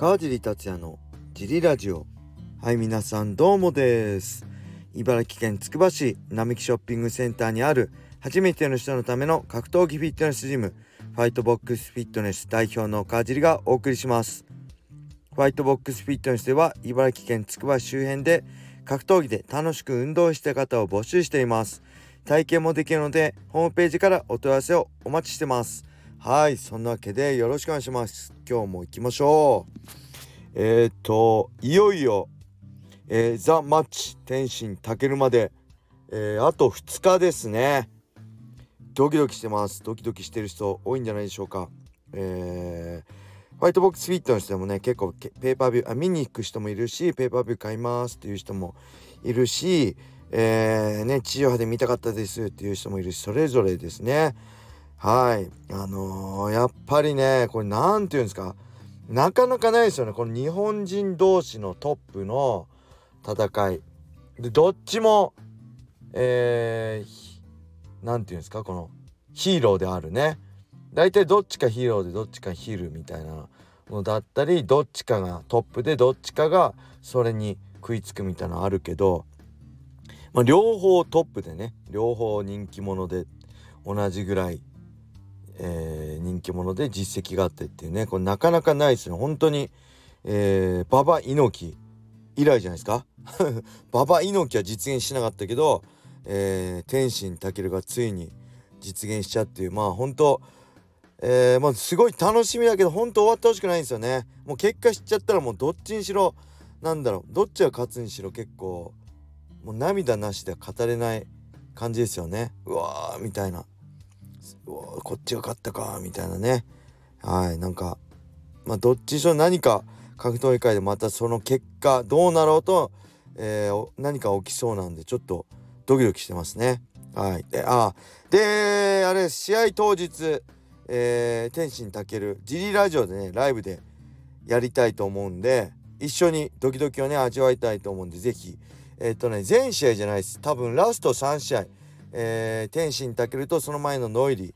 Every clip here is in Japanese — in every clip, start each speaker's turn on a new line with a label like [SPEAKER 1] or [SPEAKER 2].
[SPEAKER 1] 川尻達也のジリラジオ。はい皆さんどうもです。茨城県つくば市並木ショッピングセンターにある初めての人のための格闘技フィットネスジムファイトボックスフィットネス代表の川尻がお送りします。ファイトボックスフィットネスでは茨城県つくば周辺で格闘技で楽しく運動した方を募集しています。体験もできるのでホームページからお問い合わせをお待ちしてます。はいそんなわけでよろしくお願いします。今日も行きましょう。えー、っといよいよ、えー、ザ・マッチ天心たけるまで、えー、あと2日ですね。ドキドキしてます。ドキドキしてる人多いんじゃないでしょうか。えー、ホワイトボックスフィットの人でもね結構ペーパービューあ見に行く人もいるしペーパービュー買いますっていう人もいるしえー、ね地上波で見たかったですっていう人もいるしそれぞれですね。はい。あのー、やっぱりねこれ何て言うんですか？なかなかないですよね。この日本人同士のトップの戦い。でどっちもえー、て言うんですか？このヒーローであるね。大体どっちかヒーローでどっちかヒールみたいなの。だったりどっちかがトップでどっちかがそれに食いつくみたいなのあるけど、まあ、両方トップでね両方人気者で同じぐらいえー、人気者で実績があってっていうね。これなかなかないですね。本当に、えー、馬場猪木以来じゃないですか？馬場猪木は実現しなかったけど、えー、天心健がついに実現しちゃっていう。まあ本当えー、まあすごい楽しみだけど本当終わってほしくないんですよね。もう結果知っちゃったらもうどっちにしろなんだろうどっちが勝つにしろ結構もう涙なしでは語れない感じですよね。うわーみたいな。こっちが勝ったかみたいなね。はいなんかまあどっちにしろ何か格闘技界でまたその結果どうなろうと、えー、何か起きそうなんでちょっとドキドキしてますね。はいであであれ試合当日、えー、天心たけるジリラジオでねライブでやりたいと思うんで一緒にドキドキをね味わいたいと思うんで是非えっ、とね全試合じゃないです。多分ラスト3試合えー、天心健とその前のノイリー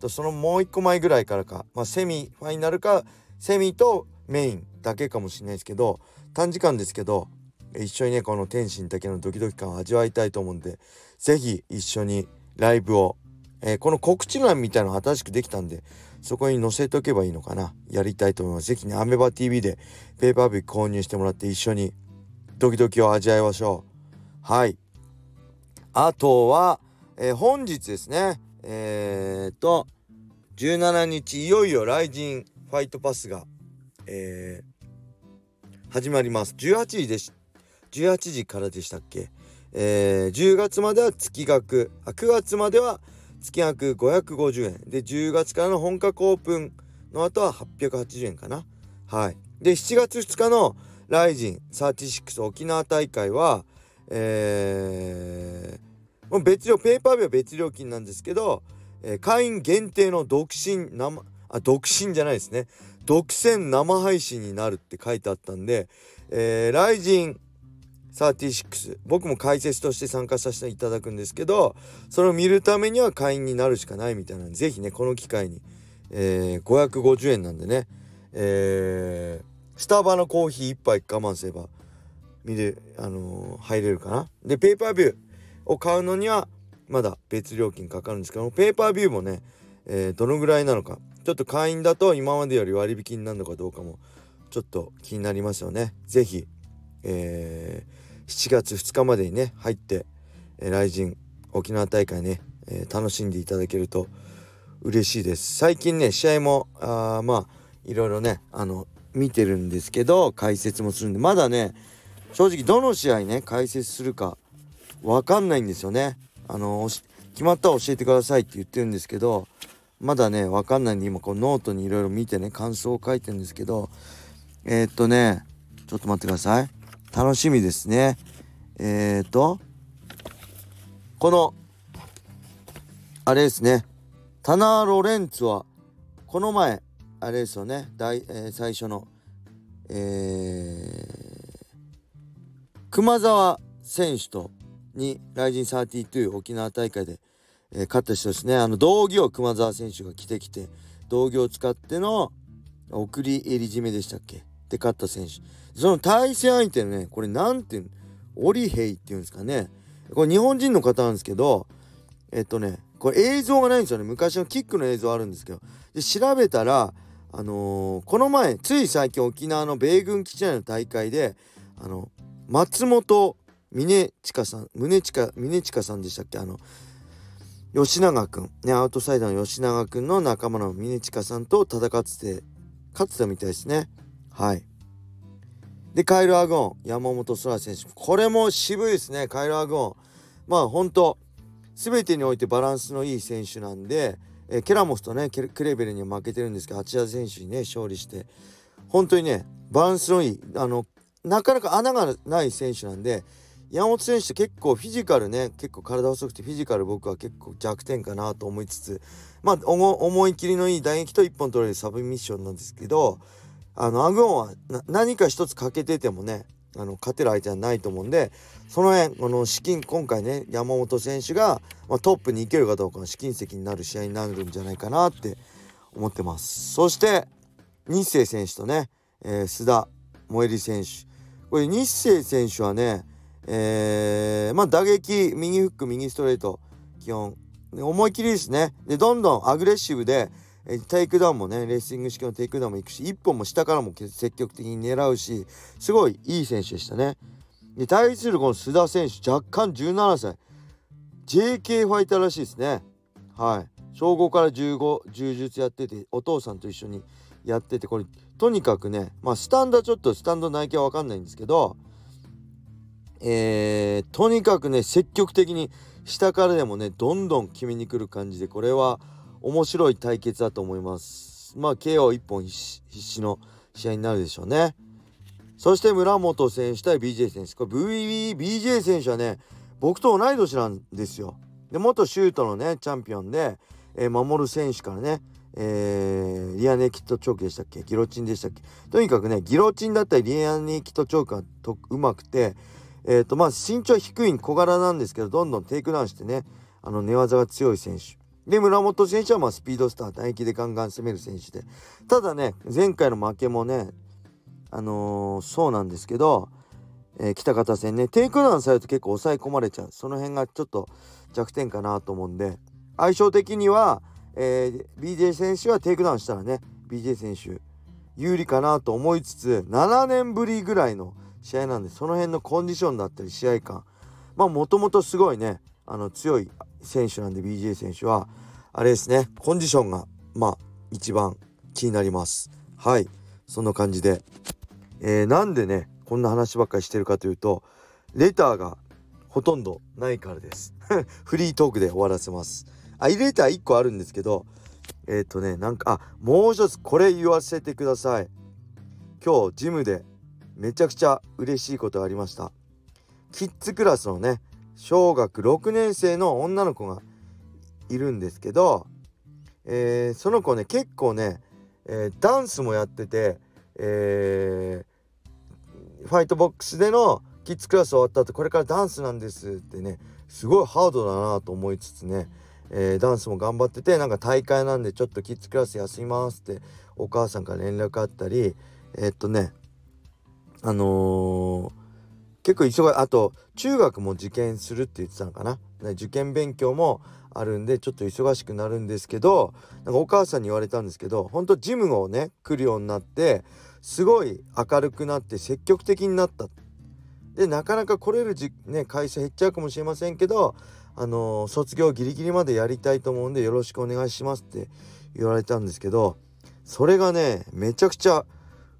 [SPEAKER 1] とそのもう一個前ぐらいからか、まあ、セミファイナルかセミとメインだけかもしれないですけど短時間ですけど一緒にねこの天心健のドキドキ感を味わいたいと思うんで是非一緒にライブを、えー、この告知欄みたいなの新しくできたんでそこに載せておけばいいのかな。やりたいと思います。是非ねアメバ TV でペーパービュー購入してもらって一緒にドキドキを味わいましょう。はい。あとはえー、本日ですねえー、っと17日いよいよライジンファイトパスが、えー、始まります。18時でし18時からでしたっけ？えー、10月までは月額。あ9月までは月額550円で10月からの本格オープンの後は880円かな。はい。で7月2日のライジン36沖縄大会はえー別料ペーパービューは別料金なんですけど、えー、会員限定の独身生あ独身じゃないですね。独占生配信になるって書いてあったんで、え、ライジン36僕も解説として参加させていただくんですけどそれを見るためには会員になるしかないみたいなんで是非ねこの機会に、えー、550円なんでね、えー、スタバのコーヒー1杯我慢すれば見れあのー、入れるかな。でペーパービュー。を買うのにはまだ別料金かかるんですけどペーパービューもね、えー、どのぐらいなのかちょっと会員だと今までより割引になるのかどうかもちょっと気になりますよね。是非、えー、7月2日までにね入って、えー、来人沖縄大会ね、えー、楽しんでいただけると嬉しいです。最近ね試合もあまあいろいろねあの見てるんですけど解説もするんでまだね正直どの試合ね解説するか分かんないんですよね。あの決まったら教えてくださいって言ってるんですけどまだね分かんないんで今こうノートにいろいろ見てね感想を書いてるんですけどえー、っとねちょっと待ってください。楽しみですね。えー、っとこのあれですね。タナー・ロレンツはこの前あれですよね。大、えー、最初のえー、熊沢選手とにライジン32沖縄大会で、えー、勝った人ですね。あの道着を熊澤選手が着てきて道着を使っての送り襟締めでしたっけ？で勝った選手。その対戦相手のねこれ何ていうの？オリヘイっていうんですかね。これ日本人の方なんですけどえっとねこれ映像がないんですよね。昔のキックの映像あるんですけど。で調べたらあのー、この前つい最近沖縄の米軍基地内の大会であの松本峰近さん宗近峰近さんでしたっけ？あの吉永君ねアウトサイダーの吉永君の仲間の峰近さんと戦って勝ってたみたいですね。はい。でカイル・アゴン山本空選手。これも渋いですねカイル・アゴン。まあ本当全てにおいてバランスのいい選手なんで、えー、ケラモスとねクレベルには負けてるんですけど八田選手にね勝利して。本当にねバランスのいいあのなかなか穴がない選手なんで山本選手って結構フィジカルね結構体細くてフィジカル僕は結構弱点かなと思いつつまあ思い切りのいい打撃と1本取れるサブミッションなんですけどあのアグオンは何か一つ欠けててもねあの勝てる相手はないと思うんでその辺この資金今回ね山本選手が、まあ、トップに行けるかどうかの試金石になる試合になるんじゃないかなって思ってます。そして日清選手とね、えー、須田萌衣選手。これ日清選手はねえー、まあ打撃右フック右ストレート基本思い切りですねでどんどんアグレッシブでえテイクダウンもねレスリング式のテイクダウンもいくし1本も下からも積極的に狙うしすごいいい選手でしたね。で対するこの須田選手若干17歳 JK ファイターらしいですね。はい小5から15柔術やっててお父さんと一緒にやっててこれとにかくねまあスタンドはちょっとスタンド内径は分かんないんですけどえー、とにかくね積極的に下からでもねどんどん決めに来る感じでこれは面白い対決だと思います。まあ KO1 本必死の試合になるでしょうね。そして村本選手対 BJ 選手。これ VBJ 選手はね僕と同い年なんですよ。で元シュートのねチャンピオンで、えー、守る選手からねえー、リアネイキッドチョークでしたっけ？ギロチンでしたっけ？とにかくねギロチンだったりリアネイキッドチョークがうまくてえっ、ー、とまあ身長低い小柄なんですけどどんどんテイクダウンしてねあの寝技が強い選手。で村本選手はまあスピードスター打撃でガンガン攻める選手で。ただね前回の負けもねあのー、そうなんですけど、えー、北方戦ねテイクダウンされると結構抑え込まれちゃう。その辺がちょっと弱点かなと思うんで。相性的には、えー、BJ 選手はテイクダウンしたらね BJ 選手有利かなと思いつつ7年ぶりぐらいの試合なんでその辺のコンディションだったり試合感。まあもともとすごいねあの強い選手なんで BJ 選手はあれですねコンディションがまあ一番気になります。はい。そんな感じで、えー、なんでねこんな話ばっかりしてるかというとレターがほとんどないからです。フリートークで終わらせます。あレター1個あるんですけどえっ、ー、とねなんかあもう一つこれ言わせてください。今日ジムでめちゃくちゃ嬉しいことがありました。キッズクラスのね小学6年生の女の子がいるんですけど、えー、その子ね結構ね、えー、ダンスもやってて、えー、ファイトボックスでのキッズクラス終わった後これからダンスなんですってねすごいハードだなと思いつつね、えー、ダンスも頑張っててなんか大会なんでちょっとキッズクラス休みますってお母さんから連絡あったりえー、っとねあのー結構忙い。あと中学も受験するって言ってたのかな？受験勉強もあるんでちょっと忙しくなるんですけどなんかお母さんに言われたんですけど本当ジムをね来るようになってすごい明るくなって積極的になった。でなかなか来れるじ、ね、会社減っちゃうかもしれませんけどあのー、卒業ギリギリまでやりたいと思うんでよろしくお願いしますって言われたんですけどそれがねめちゃくちゃ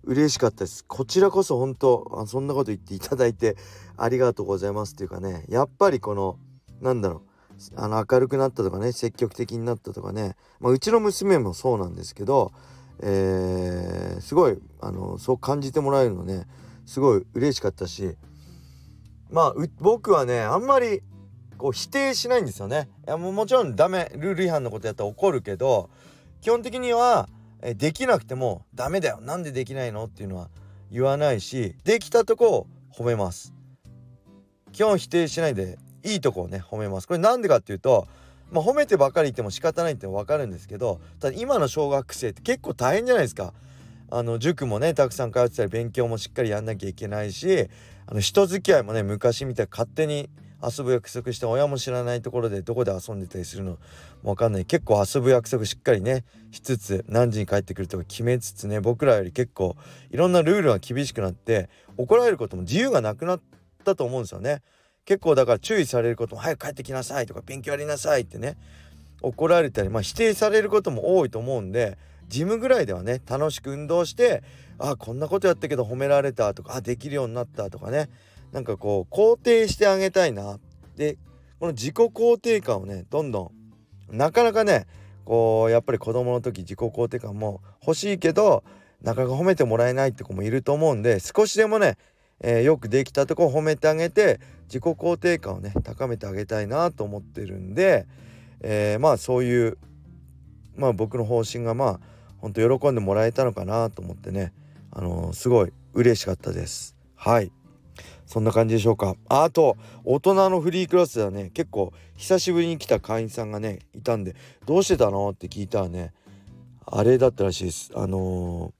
[SPEAKER 1] 嬉しかったです。こちらこそ本当あそんなこと言っていただいてありがとうございますっていうかね。やっぱりこのなんだろうあの明るくなったとかね積極的になったとかね、まあ、うちの娘もそうなんですけど、えー、すごいあのそう感じてもらえるのねすごい嬉しかったしまあ僕はねあんまりこう否定しないんですよね。いやもうもちろんダメルール違反のことやったら怒るけど基本的にはえできなくてもダメだよ。なんでできないのっていうのは言わないしできたとこを褒めます。基本否定しないでいいとこをね褒めます。これなんでかっていうとまあ、褒めてばかり言っても仕方ないって分かるんですけどただ今の小学生って結構大変じゃないですか。あの塾もねたくさん通ってたり勉強もしっかりやんなきゃいけないしあの人付き合いもね昔みたいに勝手に遊ぶ約束して親も知らないところでどこで遊んでたりするの？も分かんない結構遊ぶ約束しっかりねしつつ何時に帰ってくるとか決めつつね僕らより結構いろんなルールが厳しくなって怒られることも自由がなくなったと思うんですよね。結構だから注意されることも早く帰ってきなさいとか勉強やりなさいってね怒られたりまあ否定されることも多いと思うんでジムぐらいではね楽しく運動してあこんなことやったけど褒められたとかあできるようになったとかねなんかこう肯定してあげたいな。でこの自己肯定感をねどんどんなかなかねこうやっぱり子供の時自己肯定感も欲しいけどなかなか褒めてもらえないって子もいると思うんで少しでもね、えー、よくできたとこ褒めてあげて自己肯定感をね高めてあげたいなと思ってるんで、えー、まあそういうまあ僕の方針がまあほんと喜んでもらえたのかなと思ってねあのー、すごい嬉しかったです。はい。そんな感じでしょうか。あと大人のフリークラスではね結構久しぶりに来た会員さんがねいたんで「どうしてたの?」って聞いたらねあれだったらしいです。あの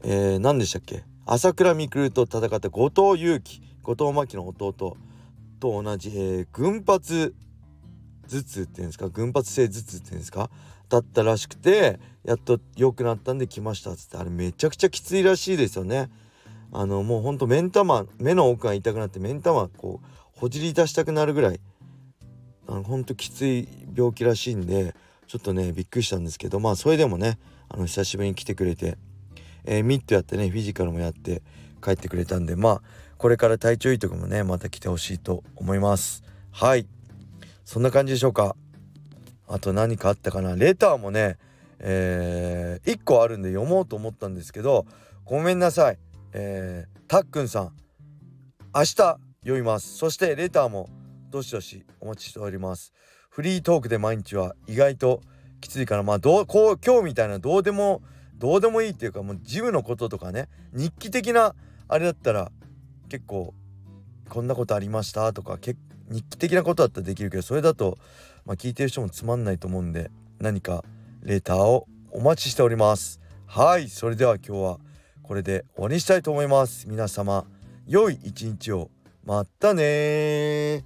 [SPEAKER 1] ー、えー、何でしたっけ？朝倉未来と戦った後藤祐樹後藤真希の弟と同じ、えー、群発頭痛っていうんですか？群発性頭痛っていうんですか？だったらしくてやっと良くなったんで来ましたっつってあれめちゃくちゃきついらしいですよね。あのもうほんと目ん玉目の奥が痛くなって目ん玉こうほじり出したくなるぐらいあのほんときつい病気らしいんでちょっとねびっくりしたんですけどまあそれでもねあの久しぶりに来てくれて、えー、ミットやってねフィジカルもやって帰ってくれたんでまあこれから体調いいとこもねまた来てほしいと思います。はい。そんな感じでしょうか。あと何かあったかな？レターもねえー、1個あるんで読もうと思ったんですけどごめんなさい。えー、たっくんさん明日読みます。そしてレターもどしどしお待ちしております。フリートークで毎日は意外ときついからまあどうこう今日みたいなどうでもどうでもいいっていうかもうジムのこととかね日記的なあれだったら結構こんなことありましたとか日記的なことだったらできるけどそれだと、まあ、聞いてる人もつまんないと思うんで何かレターをお待ちしております。はいそれでは今日はこれで終わりにしたいと思います。皆様良い一日を。またね